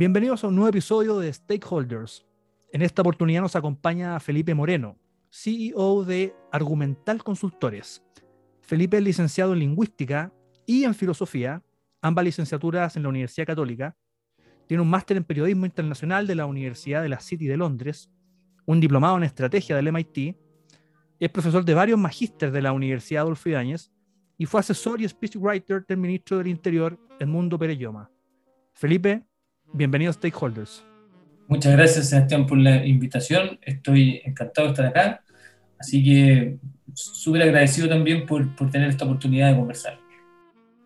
Bienvenidos a un nuevo episodio de Stakeholders. En esta oportunidad nos acompaña Felipe Moreno, CEO de Argumental Consultores. Felipe es licenciado en Lingüística y en Filosofía, ambas licenciaturas en la Universidad Católica. Tiene un máster en Periodismo Internacional de la Universidad de la City de Londres, un diplomado en Estrategia del MIT. Es profesor de varios magísteres de la Universidad Adolfo Ibáñez y fue asesor y speechwriter del ministro del Interior, Edmundo Perelloma. Felipe, bienvenido a Stakeholders. Muchas gracias, Sebastián, por la invitación. Estoy encantado de estar acá. Así que súper agradecido también por, por, tener esta oportunidad de conversar.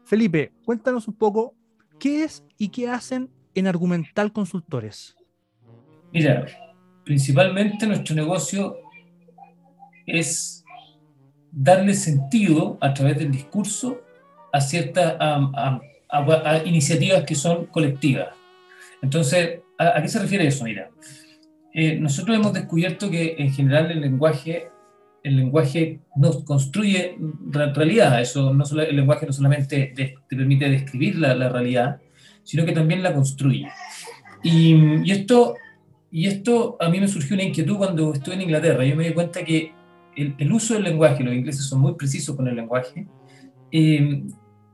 Felipe, cuéntanos un poco qué es y qué hacen en Argumental Consultores. Mira, principalmente nuestro negocio es darle sentido a través del discurso a ciertas a, a, a, iniciativas que son colectivas. Entonces, ¿A, qué se refiere eso? Mira, eh, nosotros hemos descubierto que en general el lenguaje, el lenguaje nos construye realidad. Eso no solo, el lenguaje no solamente de, te permite describir la, la, realidad, sino que también la construye. Y, y, esto, y esto a mí me surgió una inquietud cuando estuve en Inglaterra. Yo me di cuenta que el, el uso del lenguaje, los ingleses son muy precisos con el lenguaje, eh,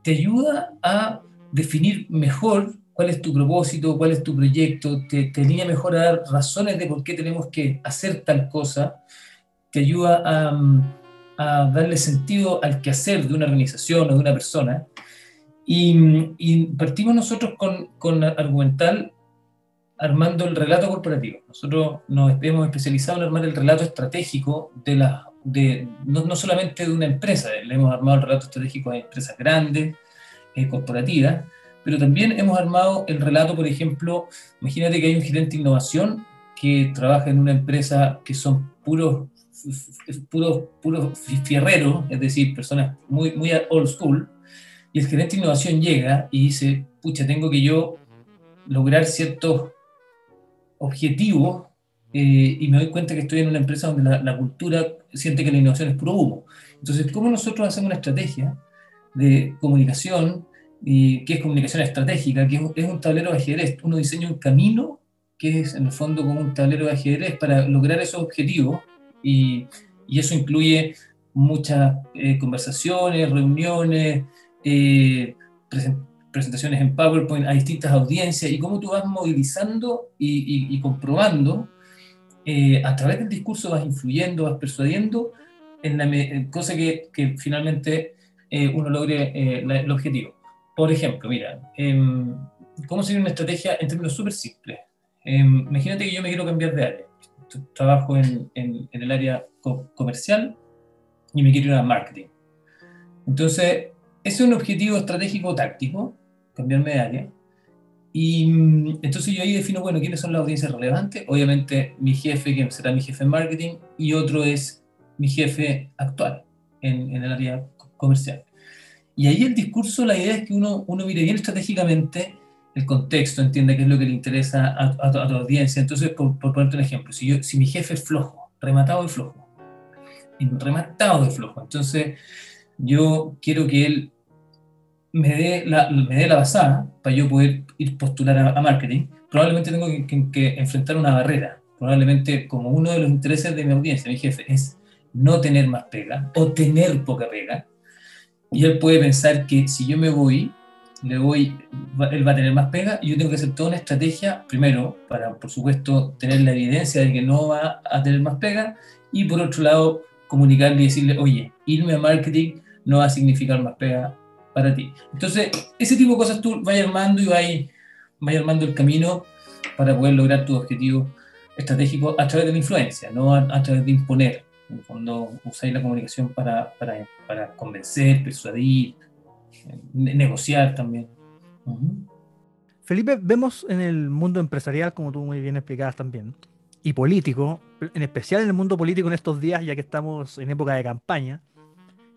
te ayuda a definir mejor cuál es tu propósito, cuál es tu proyecto, te, te alinea mejor a dar razones de por qué tenemos que hacer tal cosa, te ayuda a, a darle sentido al quehacer de una organización o de una persona. Y, y partimos nosotros con, con Argumental armando el relato corporativo. Nosotros nos hemos especializado en armar el relato estratégico de la, de, no, no solamente de una empresa, le hemos armado el relato estratégico de empresas grandes, eh, corporativas, pero también hemos armado el relato, por ejemplo, imagínate que hay un gerente de innovación que trabaja en una empresa que son puros puros puros fierreros, es decir, personas muy, muy old school, y el gerente de innovación llega y dice, pucha, tengo que yo lograr ciertos objetivos eh, y me doy cuenta que estoy en una empresa donde la, la, cultura siente que la innovación es puro humo. Entonces, ¿cómo nosotros hacemos una estrategia de comunicación y es comunicación estratégica, que es un tablero de ajedrez. Uno diseña un camino que es en el fondo como un tablero de ajedrez para lograr esos objetivos y, y eso incluye muchas eh, conversaciones, reuniones, eh, presentaciones en PowerPoint a distintas audiencias y cómo tú vas movilizando y, y, y comprobando eh, a través del discurso vas influyendo, vas persuadiendo en la cosa que, que finalmente uno logre el objetivo. Por ejemplo, mira, eh, ¿cómo sería una estrategia en términos súper simples? Eh, imagínate que yo me quiero cambiar de área. Trabajo en, el área co comercial y me quiero ir a marketing. Entonces, ese es un objetivo estratégico táctico, cambiarme de área. Y entonces yo ahí defino, bueno, quiénes son las audiencias relevantes. Obviamente mi jefe, que será mi jefe en marketing, y otro es mi jefe actual en, en el área comercial. Y ahí el discurso, la idea es que uno, uno mire bien estratégicamente el contexto, entienda qué es lo que le interesa a, a, a tu audiencia. Entonces, por, por, ponerte un ejemplo, si, yo, si mi jefe es flojo, rematado de flojo, rematado de flojo, entonces yo quiero que él me dé la, me dé la basada para yo poder ir postular a, a marketing, probablemente tengo que, que, que enfrentar una barrera. Probablemente como uno de los intereses de mi audiencia, mi jefe, es no tener más pega o tener poca pega, y él puede pensar que si yo me voy, le voy, él va a tener más pega y yo tengo que hacer toda una estrategia, primero, para, por supuesto, tener la evidencia de que no va a tener más pega y por otro lado, comunicarle y decirle, oye, irme a marketing no va a significar más pega para ti. Entonces, ese tipo de cosas tú vas armando y vas, vas armando el camino para poder lograr tu objetivo estratégico a través de la influencia, no a, a través de imponer. En el fondo, usáis la comunicación para, para, para convencer, persuadir, negociar también. Uh-huh. Felipe, vemos en el mundo empresarial, como tú muy bien explicabas también, y político, en especial en el mundo político en estos días, ya que estamos en época de campaña,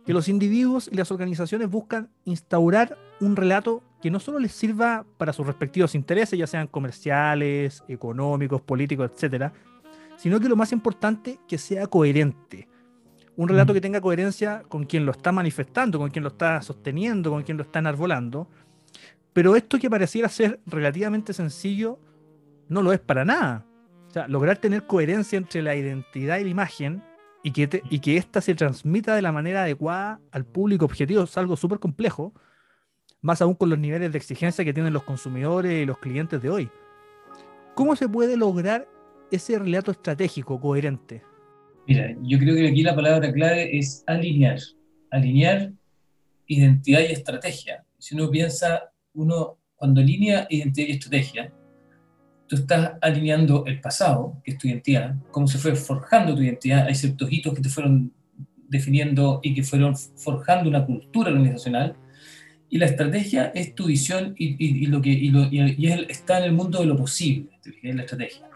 que los individuos y las organizaciones buscan instaurar un relato que no solo les sirva para sus respectivos intereses, ya sean comerciales, económicos, políticos, etcétera, sino que lo más importante, que sea coherente. Un relato que tenga coherencia con quien lo está manifestando, con quien lo está sosteniendo, con quien lo está enarbolando. Pero esto que pareciera ser relativamente sencillo, no lo es para nada. O sea, lograr tener coherencia entre la identidad y la imagen y que, y que ésta se transmita de la manera adecuada al público objetivo es algo súper complejo, más aún con los niveles de exigencia que tienen los consumidores y los clientes de hoy. ¿Cómo se puede lograr ese relato estratégico coherente? Mira, yo creo que aquí la palabra clave es alinear. Alinear identidad y estrategia. Si uno piensa, uno cuando alinea identidad y estrategia, tú estás alineando el pasado, que es tu identidad, cómo se fue forjando tu identidad, hay ciertos hitos que te fueron definiendo y que fueron forjando una cultura organizacional, y la estrategia es tu visión y, lo que, está en el mundo de lo posible, la estrategia.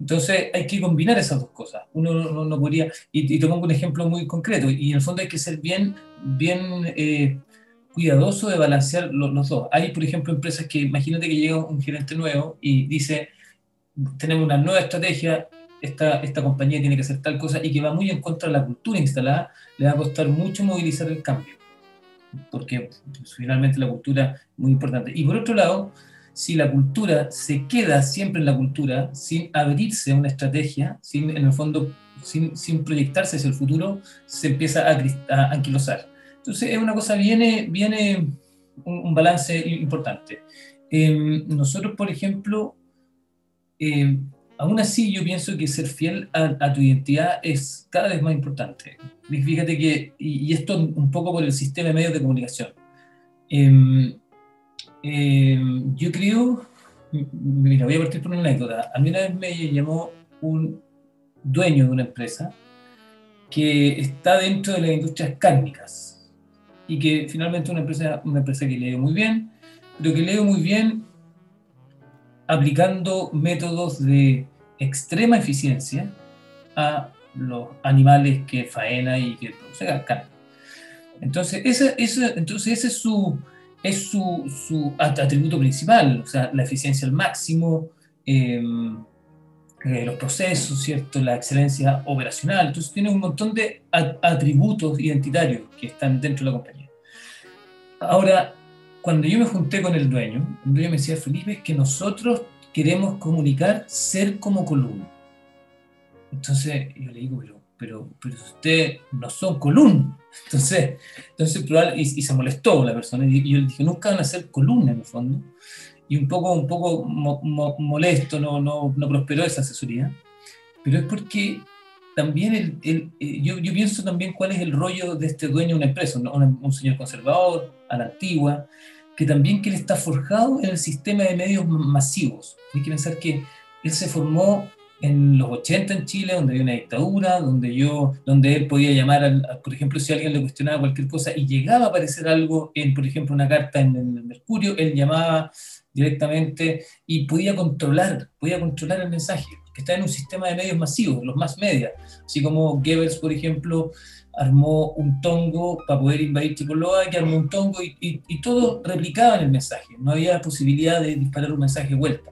Entonces hay que combinar esas dos cosas. Uno no, podría, y, te pongo un ejemplo muy concreto, y en el fondo hay que ser bien, bien eh, cuidadoso de balancear los, dos. Hay, por ejemplo, empresas que, imagínate que llega un gerente nuevo y dice, tenemos una nueva estrategia, esta, esta compañía tiene que hacer tal cosa y que va muy en contra de la cultura instalada, le va a costar mucho movilizar el cambio, porque pues, finalmente la cultura es muy importante. Y por otro lado, si la cultura se queda siempre en la cultura, sin abrirse a una estrategia, sin, en el fondo, sin, sin proyectarse hacia el futuro, se empieza a, a anquilosar. Entonces es una cosa, viene, viene un, balance importante. Em, nosotros, por ejemplo, eh, aún así yo pienso que ser fiel a, tu identidad es cada vez más importante. Fíjate que, y, esto un poco por el sistema de medios de comunicación. Em, em, yo creo, mira, voy a partir por una anécdota. A mí una vez me llamó un dueño de una empresa que está dentro de las industrias cárnicas y que finalmente una empresa, una empresa que lee muy bien, pero que lee muy bien aplicando métodos de extrema eficiencia a los animales que faena y que producen carne. Entonces, ese, entonces ese es, su, es su, su, atributo principal, o sea, la eficiencia al máximo, em, eh, los procesos, ¿cierto? la excelencia operacional. Entonces, tiene un montón de atributos identitarios que están dentro de la compañía. Ahora, cuando yo me junté con el dueño, el dueño me decía, Felipe, es que nosotros queremos comunicar ser como columna. Entonces yo le digo, pero, pero, pero ustedes no son columna. Entonces, entonces y, y, se molestó la persona. Y yo le dije, nunca van a ser columna en el fondo. Y un poco, un poco molesto, no, no, no prosperó esa asesoría. Pero es porque también el, el, eh, yo, yo, pienso también cuál es el rollo de este dueño de una empresa, un, un señor conservador, a la antigua, que también que él está forjado en el sistema de medios masivos. Hay que pensar que él se formó en los 80 en Chile, donde había una dictadura, donde, yo, donde él podía llamar, por ejemplo, si alguien le cuestionaba cualquier cosa y llegaba a aparecer algo en, por ejemplo, una carta en, el Mercurio, él llamaba directamente y podía controlar, podía controlar el mensaje, que está en un sistema de medios masivos, los más media, así como Goebbels, por ejemplo, armó un tongo para poder invadir Checoslovaquia, armó un tongo y, y, y todos replicaban el mensaje, no había posibilidad de disparar un mensaje de vuelta.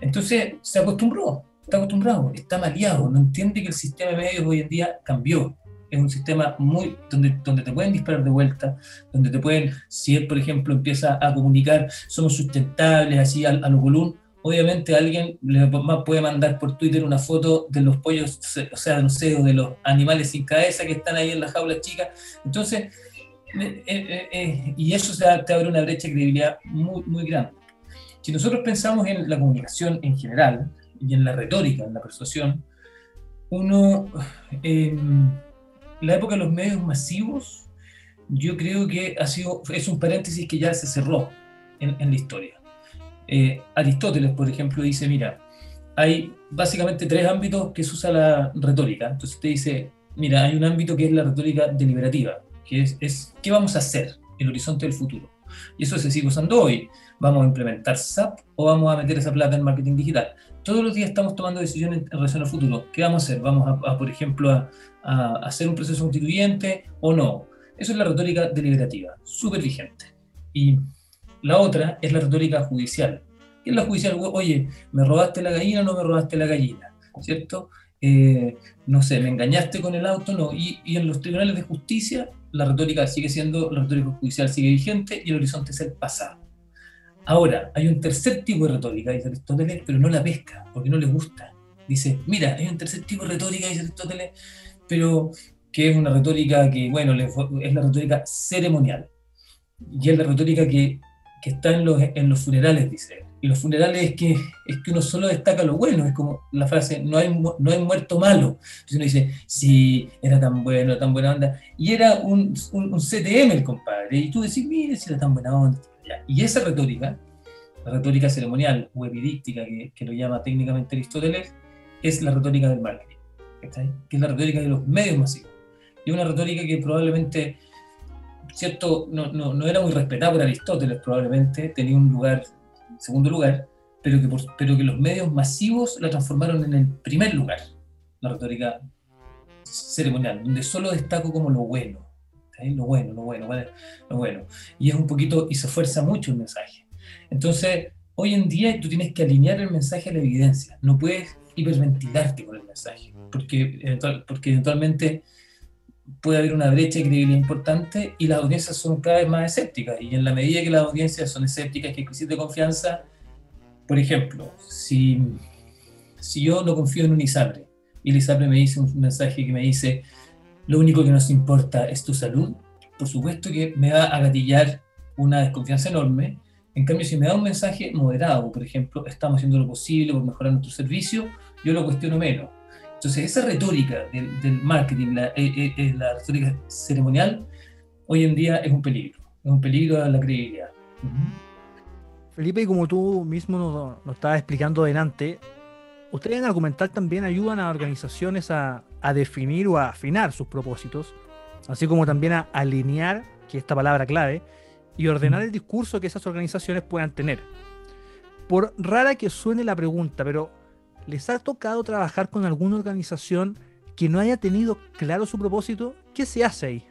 Entonces se acostumbró, está acostumbrado, está maleado, no entiende que el sistema medios hoy en día cambió. Es un sistema muy donde, donde te pueden disparar de vuelta, donde te pueden, si él, por ejemplo, empieza a comunicar, somos sustentables, así a, a lo column, obviamente alguien le puede mandar por Twitter una foto de los pollos, o sea, no sé, de los animales sin cabeza que están ahí en la jaula chica. Entonces, eh, eh, eh, y eso te abre una brecha de credibilidad muy, muy grande. Si nosotros pensamos en la comunicación en general y en la retórica, en la persuasión, uno, en la época de los medios masivos, yo creo que ha sido, es un paréntesis que ya se cerró en, en la historia eh, Aristóteles, por ejemplo, dice, mira, hay básicamente tres ámbitos que se usa la retórica. Entonces te dice, mira, hay un ámbito que es la retórica deliberativa, que es, es ¿qué vamos a hacer? El horizonte del futuro. Y eso se sigue usando hoy. Vamos a implementar SAP o vamos a meter esa plata en marketing digital. Todos los días estamos tomando decisiones en relación al futuro. ¿Qué vamos a hacer? ¿Vamos a, por ejemplo, a, a, hacer un proceso constituyente o no? Eso es la retórica deliberativa, súper vigente. Y la otra es la retórica judicial. ¿Qué es la judicial? Oye, ¿me robaste la gallina o no me robaste la gallina? ¿Cierto? Eh, no sé, me engañaste con el auto, no. Y, y, en los tribunales de justicia, la retórica sigue siendo, la retórica judicial sigue vigente y el horizonte es el pasado. Ahora, hay un tercer tipo de retórica, dice Aristóteles, pero no la pesca, porque no le gusta. Dice, mira, hay un tercer tipo de retórica, dice Aristóteles, pero que es una retórica que, bueno, es la retórica ceremonial. Y es la retórica que, que está en los, en los funerales, dice y los funerales es que, es que uno solo destaca lo bueno, es como la frase, no hay, no hay muerto malo. Entonces uno dice, sí, era tan bueno, tan buena onda. Y era un, un, CTM el compadre. Y tú decís, mire, si era tan buena onda. Y esa retórica, la retórica ceremonial o epidíctica, que, lo llama técnicamente Aristóteles, es la retórica del marketing, que es la retórica de los medios masivos. Y una retórica que probablemente, cierto, no, no, no era muy respetada por Aristóteles, probablemente tenía un lugar segundo lugar, pero que, pero que los medios masivos la transformaron en el primer lugar, la retórica ceremonial, donde solo destaco como lo bueno, lo bueno, lo bueno, lo bueno. Y es un poquito, y se fuerza mucho el mensaje. Entonces, hoy en día tú tienes que alinear el mensaje a la evidencia, no puedes hiperventilarte con el mensaje, porque, porque eventualmente puede haber una brecha de credibilidad importante y las audiencias son cada vez más escépticas. Y en la medida que las audiencias son escépticas, que de confianza, por ejemplo, si, si yo no confío en un ISAPRE y el ISAPRE me dice un mensaje que me dice, lo único que nos importa es tu salud, por supuesto que me va a gatillar una desconfianza enorme. En cambio, si me da un mensaje moderado, por ejemplo, estamos haciendo lo posible por mejorar nuestro servicio, yo lo cuestiono menos entonces, esa retórica del, marketing, la, eh, eh, eh, la, retórica ceremonial, hoy en día es un peligro, es un peligro a la credibilidad. Felipe, y como tú mismo nos, estabas explicando adelante, ustedes en Argumental también ayudan a organizaciones a, a, definir o a afinar sus propósitos, así como también a alinear, que es esta palabra clave, y ordenar el discurso que esas organizaciones puedan tener. Por rara que suene la pregunta, pero ¿les ha tocado trabajar con alguna organización que no haya tenido claro su propósito? ¿Qué se hace ahí?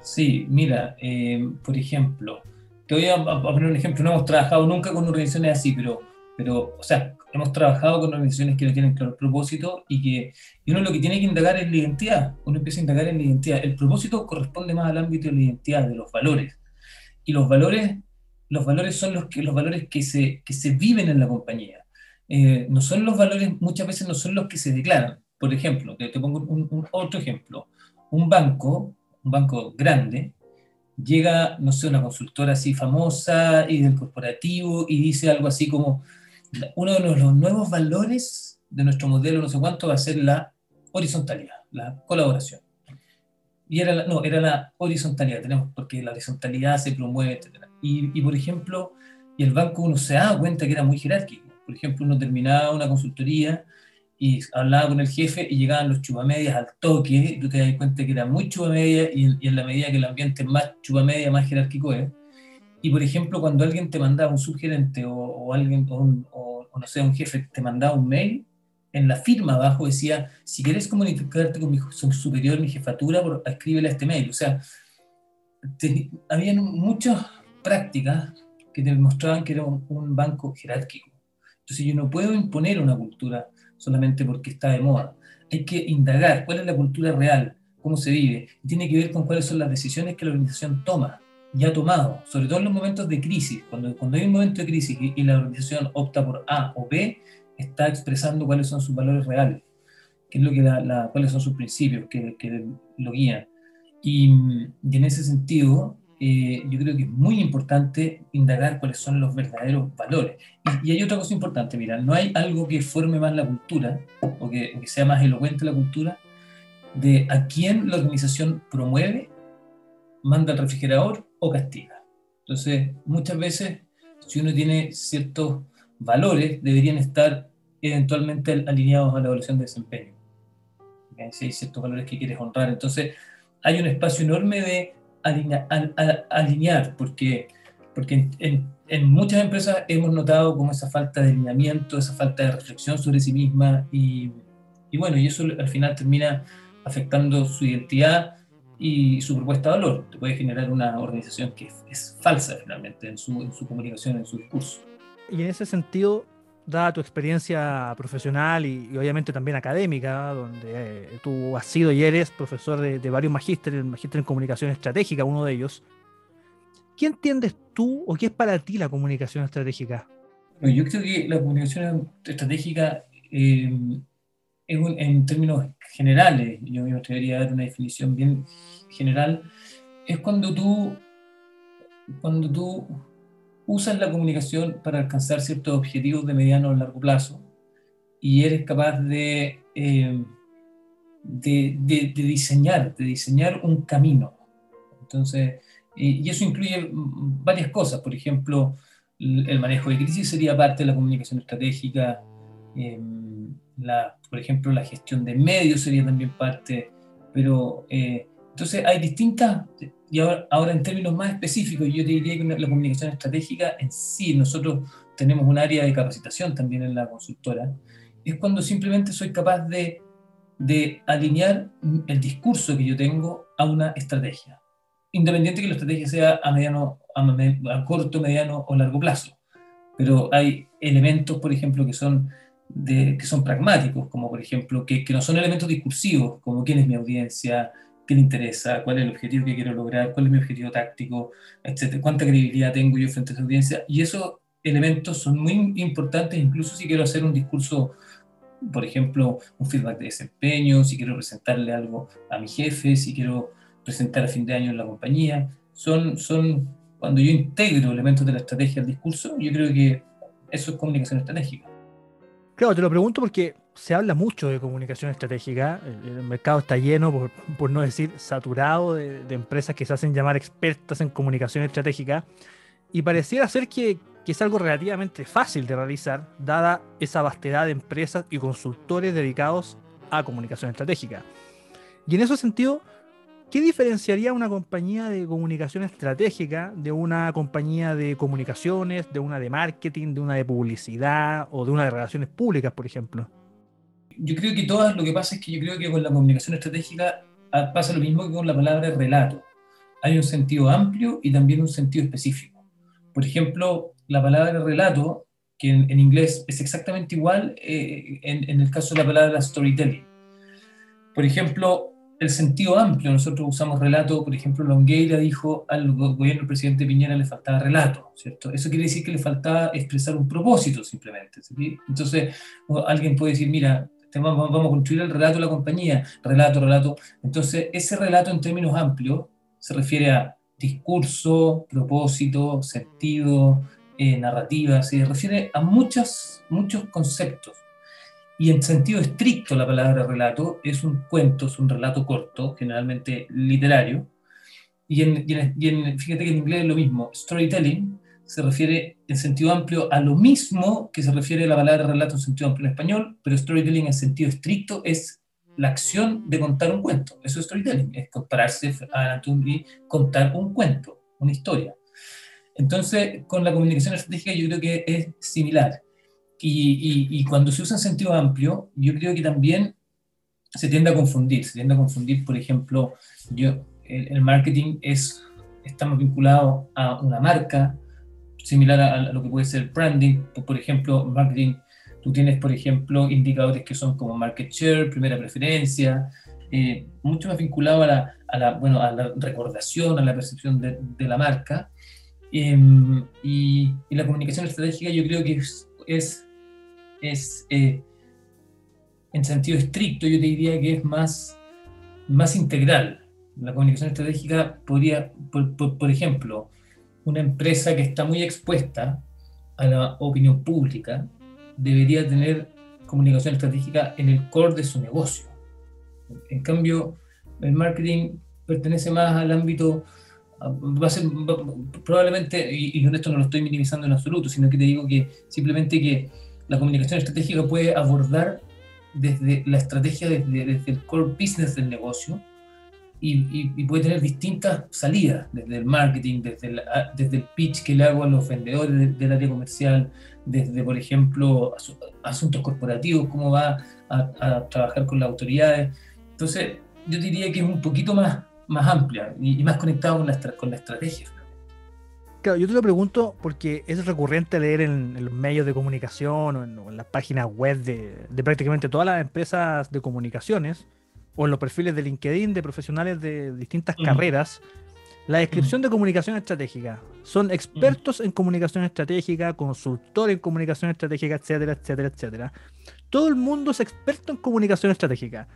Sí, mira, eh, por ejemplo, te voy a, poner un ejemplo, no hemos trabajado nunca con organizaciones así, pero, pero o sea, hemos trabajado con organizaciones que no tienen claro el propósito y que uno lo que tiene que indagar es la identidad, uno empieza a indagar en la identidad. El propósito corresponde más al ámbito de la identidad, de los valores. Y los valores, los valores son los, que, los valores que se, que se viven en la compañía. Eh, no son los valores, muchas veces no son los que se declaran. Por ejemplo, te, pongo un, otro ejemplo. Un banco, un banco grande, llega, no sé, una consultora así famosa y del corporativo y dice algo así como, uno de los nuevos valores de nuestro modelo, no sé cuánto, va a ser la horizontalidad, la colaboración. Y era la, no, era la horizontalidad, tenemos, porque la horizontalidad se promueve, etc. Y, por ejemplo, y el banco uno se da cuenta que era muy jerárquico por ejemplo, uno terminaba una consultoría y hablaba con el jefe y llegaban los chupamedias al toque, y tú te das cuenta que era muy chupamedia y, y en la medida que el ambiente es más chupamedia, más jerárquico es. Y por ejemplo, cuando alguien te mandaba un subgerente o, o alguien, o, no sé, un jefe te mandaba un mail, en la firma abajo decía, si quieres comunicarte con mi superior, mi jefatura, escríbele a este mail. O sea, había muchas prácticas que demostraban que era un banco jerárquico. Entonces yo no puedo imponer una cultura solamente porque está de moda. Hay que indagar cuál es la cultura real, cómo se vive. Tiene que ver con cuáles son las decisiones que la organización toma y ha tomado, sobre todo en los momentos de crisis. Cuando, cuando hay un momento de crisis y, la organización opta por A o B, está expresando cuáles son sus valores reales, qué es lo que la, cuáles son sus principios que, que lo guían. Y, y, en ese sentido, eh, yo creo que es muy importante indagar cuáles son los verdaderos valores. Y, hay otra cosa importante, mira, no hay algo que forme más la cultura o que, sea más elocuente la cultura de a quién la organización promueve, manda al refrigerador o castiga. Entonces, muchas veces, si uno tiene ciertos valores, deberían estar eventualmente alineados a la evaluación de desempeño. Si hay ciertos valores que quieres honrar. Entonces, hay un espacio enorme de alinear, porque, porque en, muchas empresas hemos notado como esa falta de alineamiento, esa falta de reflexión sobre sí misma y, y bueno, y eso al final termina afectando su identidad y su propuesta de valor. Te puede generar una organización que es, falsa finalmente en su, en su comunicación, en su discurso. Y en ese sentido, dada tu experiencia profesional y, obviamente también académica, donde eh, tú has sido y eres profesor de, varios magísteres, el magíster en comunicación estratégica, uno de ellos, ¿qué entiendes tú o qué es para ti la comunicación estratégica? Yo creo que la comunicación estratégica, eh, en términos generales, yo me atrevería a dar una definición bien general, es cuando tú, cuando tú usas la comunicación para alcanzar ciertos objetivos de mediano o largo plazo y eres capaz de, eh, de, de, diseñar, de diseñar un camino. Entonces, y eso incluye varias cosas, por ejemplo, el manejo de crisis sería parte de la comunicación estratégica, em, la, por ejemplo, la gestión de medios sería también parte, pero eh, entonces hay distintas, y ahora, en términos más específicos, yo diría que la comunicación estratégica en sí, nosotros tenemos un área de capacitación también en la consultora, es cuando simplemente soy capaz de, de alinear el discurso que yo tengo a una estrategia, independiente que la estrategia sea a, mediano, a, corto, mediano o largo plazo. Pero hay elementos, por ejemplo, que son de, que son pragmáticos, como por ejemplo, que, que, no son elementos discursivos, como quién es mi audiencia, qué le interesa, cuál es el objetivo que quiero lograr, cuál es mi objetivo táctico, etcétera, cuánta credibilidad tengo yo frente a esa audiencia. Y esos elementos son muy importantes, incluso si quiero hacer un discurso, por ejemplo, un feedback de desempeño, si quiero presentarle algo a mi jefe, si quiero presentar a fin de año en la compañía. Son, son cuando yo integro elementos de la estrategia al discurso, yo creo que eso es comunicación estratégica. Claro, te lo pregunto porque se habla mucho de comunicación estratégica. El, mercado está lleno, por, no decir saturado, de, empresas que se hacen llamar expertas en comunicación estratégica. Y pareciera ser que, que, es algo relativamente fácil de realizar, dada esa vastedad de empresas y consultores dedicados a comunicación estratégica. Y en ese sentido, ¿Qué diferenciaría una compañía de comunicación estratégica de una compañía de comunicaciones, de una de marketing, de una de publicidad o de una de relaciones públicas, por ejemplo? Yo creo que todas, lo que pasa es que yo creo que con la comunicación estratégica ah, pasa lo mismo que con la palabra relato. Hay un sentido amplio y también un sentido específico. Por ejemplo, la palabra relato, que en, inglés es exactamente igual eh, en, en el caso de la palabra storytelling. Por ejemplo, el sentido amplio. Nosotros usamos relato, por ejemplo, Longueira dijo al gobierno del presidente Piñera le faltaba relato, ¿cierto? Eso quiere decir que le faltaba expresar un propósito simplemente. Entonces, alguien puede decir, mira, vamos, a construir el relato de la compañía, relato, relato. Entonces, ese relato en términos amplios se refiere a discurso, propósito, sentido, eh, narrativa, se refiere a muchos, muchos conceptos. Y en sentido estricto la palabra relato es un cuento, es un relato corto, generalmente literario. Y, en, fíjate que en inglés es lo mismo. Storytelling se refiere en sentido amplio a lo mismo que se refiere a la palabra relato en sentido amplio en español, pero storytelling en sentido estricto es la acción de contar un cuento. Eso es storytelling, es compararse a y contar un cuento, una historia. Entonces, con la comunicación estratégica yo creo que es similar. Y, cuando se usa en sentido amplio, yo creo que también se tiende a confundir. Se tiende a confundir, por ejemplo, yo, el, marketing es, estamos vinculados a una marca, similar a, lo que puede ser branding. Por ejemplo, marketing, tú tienes, por ejemplo, indicadores que son como market share, primera preferencia, eh, mucho más vinculado a la, a la, bueno, a la recordación, a la percepción de, de la marca. Em, y, y, la comunicación estratégica yo creo que es, es es, eh, en sentido estricto, yo te diría que es más, más integral. La comunicación estratégica podría, por, ejemplo, una empresa que está muy expuesta a la opinión pública debería tener comunicación estratégica en el core de su negocio. En cambio, el marketing pertenece más al ámbito, va a ser probablemente, y, y con esto no lo estoy minimizando en absoluto, sino que te digo que simplemente que la comunicación estratégica puede abordar desde la estrategia, desde, el core business del negocio, y, puede tener distintas salidas, desde el marketing, desde el, desde el pitch que le hago a los vendedores del área comercial, desde, por ejemplo, asuntos corporativos, cómo va a, trabajar con las autoridades. Entonces, yo diría que es un poquito más, más amplia y, más conectado con la, con la estrategia. Claro, yo te lo pregunto porque es recurrente leer en, los medios de comunicación o en, las páginas web de, de, prácticamente todas las empresas de comunicaciones o en los perfiles de LinkedIn de profesionales de distintas mm. carreras la descripción mm. de comunicación estratégica. Son expertos en comunicación estratégica, consultores en comunicación estratégica, etcétera, etcétera, etcétera. Todo el mundo es experto en comunicación estratégica.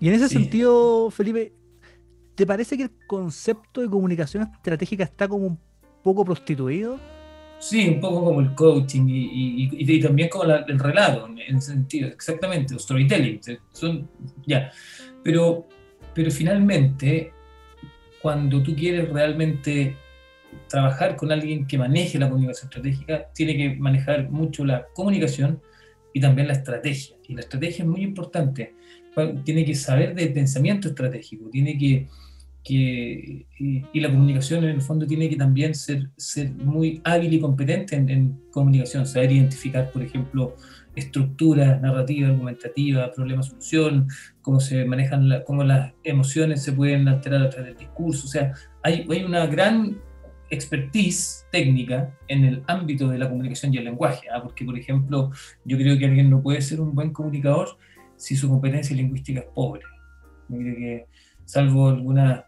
Y en ese sentido, Felipe, ¿te parece que el concepto de comunicación estratégica está como un poco prostituido? Sí, un poco como el coaching y, también como el relato, en ese sentido, exactamente, el storytelling. Son, ya. Pero, pero finalmente, cuando tú quieres realmente trabajar con alguien que maneje la comunicación estratégica, tiene que manejar mucho la comunicación y también la estrategia. Y la estrategia es muy importante. Tiene que saber de pensamiento estratégico, tiene que, que y, la comunicación en el fondo tiene que también ser, ser muy hábil y competente en, en comunicación, saber identificar, por ejemplo, estructura narrativa, argumentativa, problema-solución, cómo se manejan, cómo las emociones se pueden alterar a través del discurso. O sea, hay, hay una gran expertise técnica en el ámbito de la comunicación y el lenguaje, ¿ah? porque, por ejemplo, yo creo que alguien no puede ser un buen comunicador si su competencia lingüística es pobre. Yo creo que, salvo algunas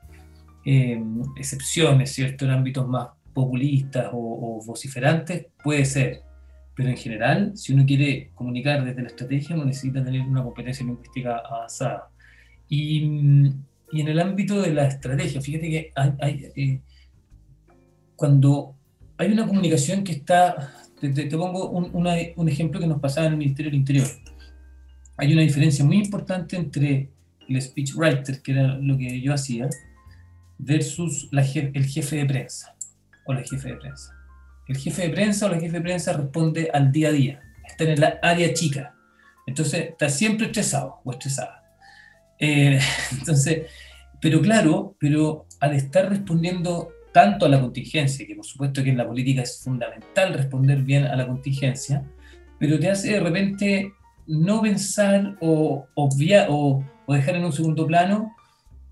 eh, excepciones, ¿cierto?, en ámbitos más populistas o, o vociferantes, puede ser, pero en general, si uno quiere comunicar desde la estrategia, uno necesita tener una competencia lingüística avanzada. Y, y en el ámbito de la estrategia, fíjate que hay, eh, cuando hay una comunicación que está, te, pongo un, un, ejemplo que nos pasaba en el Ministerio del Interior. Hay una diferencia muy importante entre el speechwriter, que era lo que yo hacía, versus la, el jefe de prensa o la jefe de prensa. El jefe de prensa o la jefe de prensa responde al día a día, está en la área chica, entonces está siempre estresado o estresada. Eh, entonces, pero claro, pero al estar respondiendo tanto a la contingencia, que por supuesto que en la política es fundamental responder bien a la contingencia, pero te hace de repente no pensar o obviar o, o dejar en un segundo plano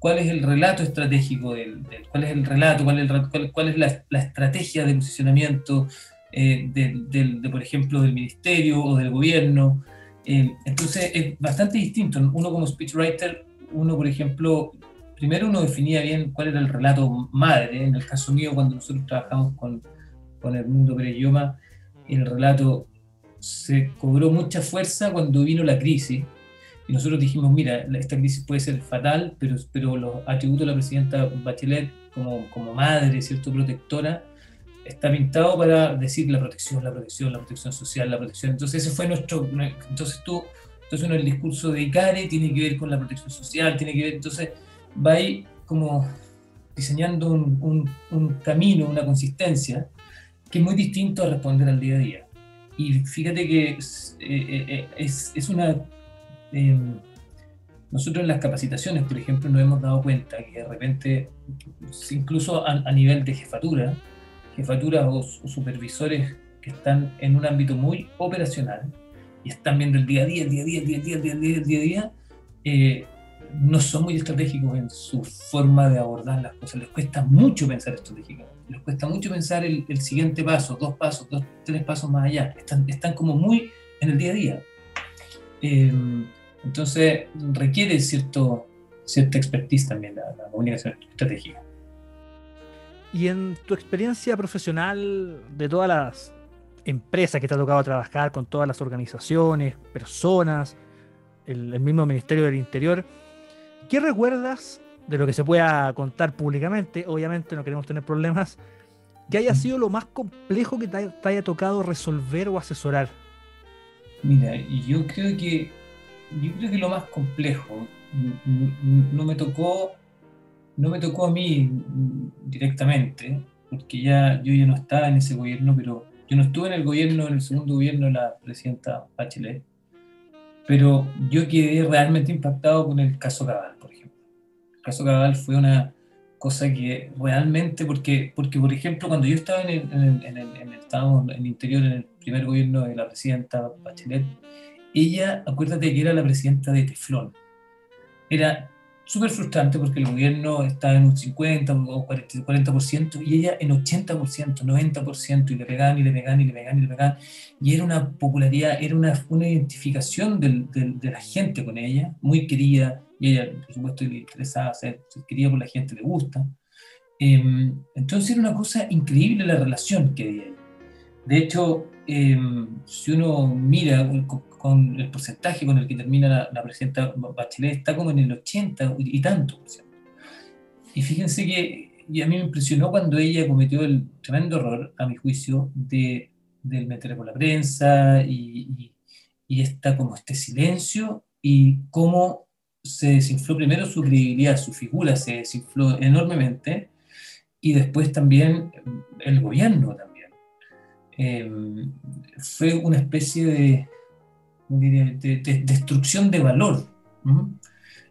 cuál es el relato estratégico, del, cuál es el relato, cuál es, cuál, es la, estrategia de posicionamiento eh, de, por ejemplo, del ministerio o del gobierno. Eh, entonces es bastante distinto. Uno como speechwriter, uno, por ejemplo, primero uno definía bien cuál era el relato madre. En el caso mío, cuando nosotros trabajamos con, con el mundo idioma, el relato se cobró mucha fuerza cuando vino la crisis y nosotros dijimos, mira, esta crisis puede ser fatal, pero, pero los atributos de la presidenta Bachelet como, como madre, ¿cierto? Protectora, está pintado para decir la protección, la protección, la protección social, la protección. Entonces ese fue nuestro, entonces tú, entonces uno el discurso de ICARE tiene que ver con la protección social, tiene que ver, entonces va ahí como diseñando un, un, un camino, una consistencia, que es muy distinto a responder al día a día. Y fíjate que es, eh, eh, es, es una Em, nosotros en las capacitaciones, por ejemplo, nos hemos dado cuenta que de repente, incluso a, nivel de jefatura, jefatura o, supervisores que están en un ámbito muy operacional y están viendo el día a día, el día a día, el día a día, el día a día, día a día, eh, no son muy estratégicos en su forma de abordar las cosas. Les cuesta mucho pensar estratégicamente. Les cuesta mucho pensar el, siguiente paso, dos pasos, dos, tres pasos más allá. Están, están como muy en el día a día. Eh, entonces requiere cierto, cierta expertise también la, la comunicación estratégica. Y en tu experiencia profesional de todas las empresas que te ha tocado trabajar, con todas las organizaciones, personas, el, mismo Ministerio del Interior, ¿qué recuerdas de lo que se pueda contar públicamente? Obviamente no queremos tener problemas. ¿Qué haya sido lo más complejo que te haya tocado resolver o asesorar? Mira, yo creo que yo creo que lo más complejo no me tocó no me tocó a mí directamente porque ya yo ya no estaba en ese gobierno pero yo no estuve en el gobierno en el segundo gobierno de la presidenta Bachelet pero yo quedé realmente impactado con el caso Cabal por ejemplo. Caso Cabal fue una cosa que realmente, porque, porque por ejemplo, cuando yo estaba en el, en el, en el, el- en el interior, en el primer gobierno de la presidenta Bachelet, ella, acuérdate que era la presidenta de Teflón. Era súper frustrante porque el gobierno estaba en un 50 o 40%, 40% y ella en 80%, 90%, y le pegaban y le pegaban y le pegaban y le pegaban. Y era una popularidad, era una, una identificación del- del- de la gente con ella, muy querida, y ella, por supuesto, le interesaba ser, querida por la gente, le gusta. Eh, entonces era una cosa increíble la relación que había. De hecho, eh, si uno mira con, con el porcentaje con el que termina la, la presidenta Bachelet, está como en el 80 y tanto. Y fíjense que y a mí me impresionó cuando ella cometió el tremendo error, a mi juicio, de, de meterle por la prensa y, y, y esta, como este silencio y cómo se desinfló primero su credibilidad, su figura se desinfló enormemente y después también el gobierno también. Eh, fue una especie de, de, de, de destrucción de valor. ¿Mm?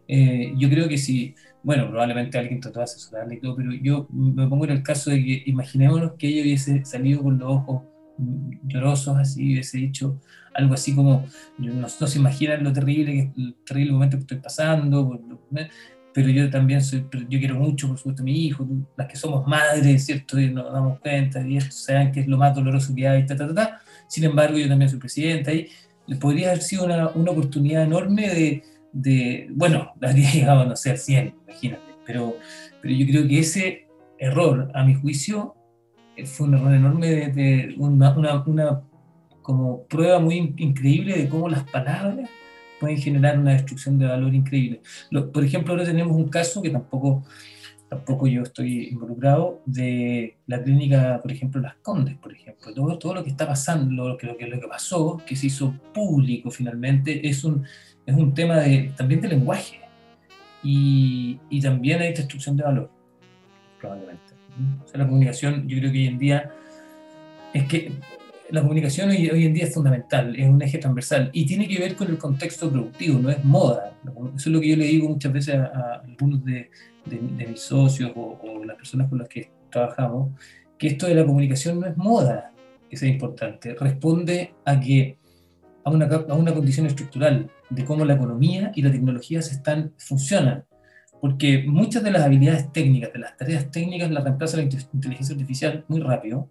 Eh, yo creo que si, bueno, probablemente alguien trató de asesorarle y todo, pero yo me pongo en el caso de que imaginémonos que ella hubiese salido con los ojos mm, llorosos así, hubiese dicho algo así como, no, se imaginan lo terrible, que, el terrible momento que estoy pasando, pero yo también soy, yo quiero mucho, por supuesto, a mi hijo, las que somos madres, ¿cierto? Y nos damos cuenta, y saben que es lo más doloroso que hay, ta, ta, ta, ta. Sin embargo, yo también soy presidenta y podría haber sido una, una oportunidad enorme de, de, bueno, habría llegado a no ser 100, imagínate, pero, pero yo creo que ese error, a mi juicio, fue un error enorme de, una, una, como prueba muy increíble de cómo las palabras pueden generar una destrucción de valor increíble. Por ejemplo, ahora tenemos un caso que tampoco, tampoco yo estoy involucrado, de la clínica, por ejemplo, Las Condes, por ejemplo. Todo, todo lo que está pasando, lo que, lo, lo que pasó, que se hizo público finalmente, es un, es un tema de, también de lenguaje. Y, y también hay destrucción de valor, probablemente. O sea, la comunicación, yo creo que hoy en día es que la comunicación hoy, hoy, en día es fundamental, es un eje transversal y tiene que ver con el contexto productivo, no es moda. Eso es lo que yo le digo muchas veces a, a algunos de, de, de, mis socios o, o, las personas con las que trabajamos, que esto de la comunicación no es moda, que sea importante, responde a que a una, a una condición estructural de cómo la economía y la tecnología se están, funcionan. Porque muchas de las habilidades técnicas, de las tareas técnicas, las reemplaza la inteligencia artificial muy rápido,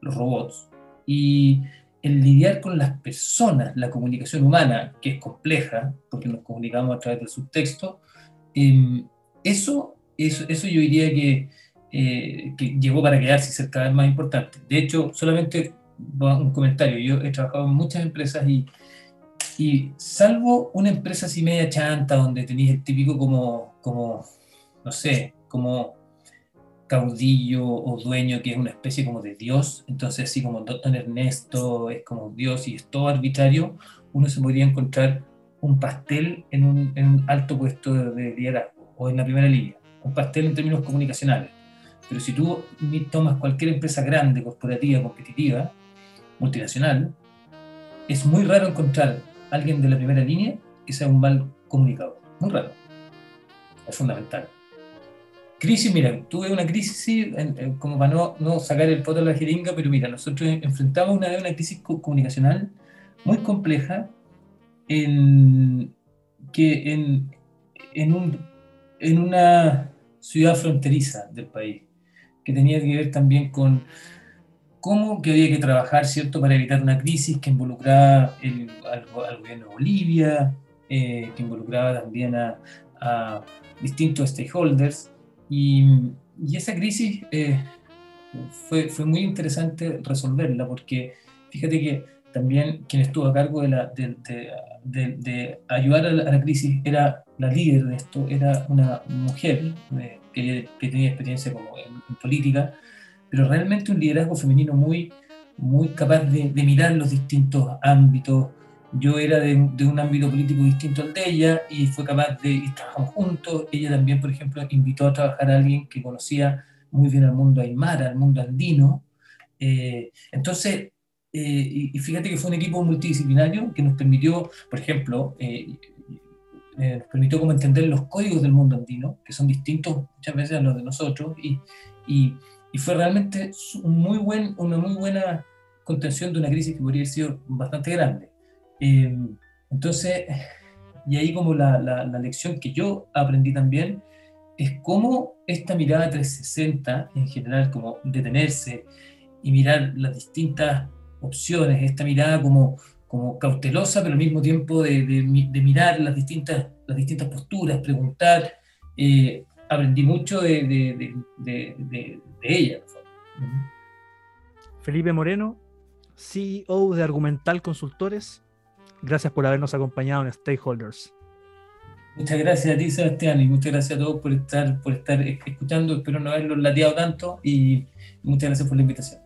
los robots, y el lidiar con las personas, la comunicación humana, que es compleja, porque nos comunicamos a través del subtexto, eh, eso, eso, eso yo diría que, eh, que llegó para quedarse y ser cada vez más importante. De hecho, solamente un comentario, yo he trabajado en muchas empresas y, y salvo una empresa así media chanta, donde tenéis el típico como, como, no sé, como caudillo o dueño que es una especie como de Dios, entonces así como Don Ernesto es como Dios y es todo arbitrario, uno se podría encontrar un pastel en un, en un alto puesto de, de, liderazgo o en la primera línea, un pastel en términos comunicacionales. Pero si tú tomas cualquier empresa grande, corporativa, competitiva, multinacional, es muy raro encontrar alguien de la primera línea que sea un mal comunicador. Muy raro. Es fundamental crisis, mira, tuve una crisis en, en, como para no, no, sacar el poto de la jeringa, pero mira, nosotros enfrentamos una vez una crisis comunicacional muy compleja en, que en, en, un, en una ciudad fronteriza del país, que tenía que ver también con cómo que había que trabajar, ¿cierto?, para evitar una crisis que involucraba el, al, gobierno de Bolivia, eh, que involucraba también a, a distintos stakeholders, y, y esa crisis eh, fue, fue muy interesante resolverla porque fíjate que también quien estuvo a cargo de, la, de, de, de, ayudar a la, a la, crisis era la líder de esto, era una mujer eh, que, que, tenía experiencia como en, en, política, pero realmente un liderazgo femenino muy, muy capaz de, mirar los distintos ámbitos. Yo era de, un ámbito político distinto al de ella y fue capaz de ir trabajando juntos. Ella también, por ejemplo, invitó a trabajar a alguien que conocía muy bien al mundo aymara, al mundo andino. Eh, entonces, eh, y, fíjate que fue un equipo multidisciplinario que nos permitió, por ejemplo, eh, eh, nos permitió como entender los códigos del mundo andino, que son distintos muchas veces a los de nosotros, y, y, y fue realmente muy buen, una muy buena contención de una crisis que podría haber sido bastante grande. Eh, entonces, y ahí como la, la, la, lección que yo aprendí también es cómo esta mirada 360 en general, como detenerse y mirar las distintas opciones, esta mirada como, como cautelosa, pero al mismo tiempo de, de, de mirar las distintas, las distintas posturas, preguntar, eh, aprendí mucho de, de ella. Felipe Moreno, CEO de Argumental Consultores, gracias por habernos acompañado en Stakeholders. Muchas gracias a ti, Sebastián, y muchas gracias a todos por estar, por estar escuchando. Espero no haberlos lateado tanto y muchas gracias por la invitación.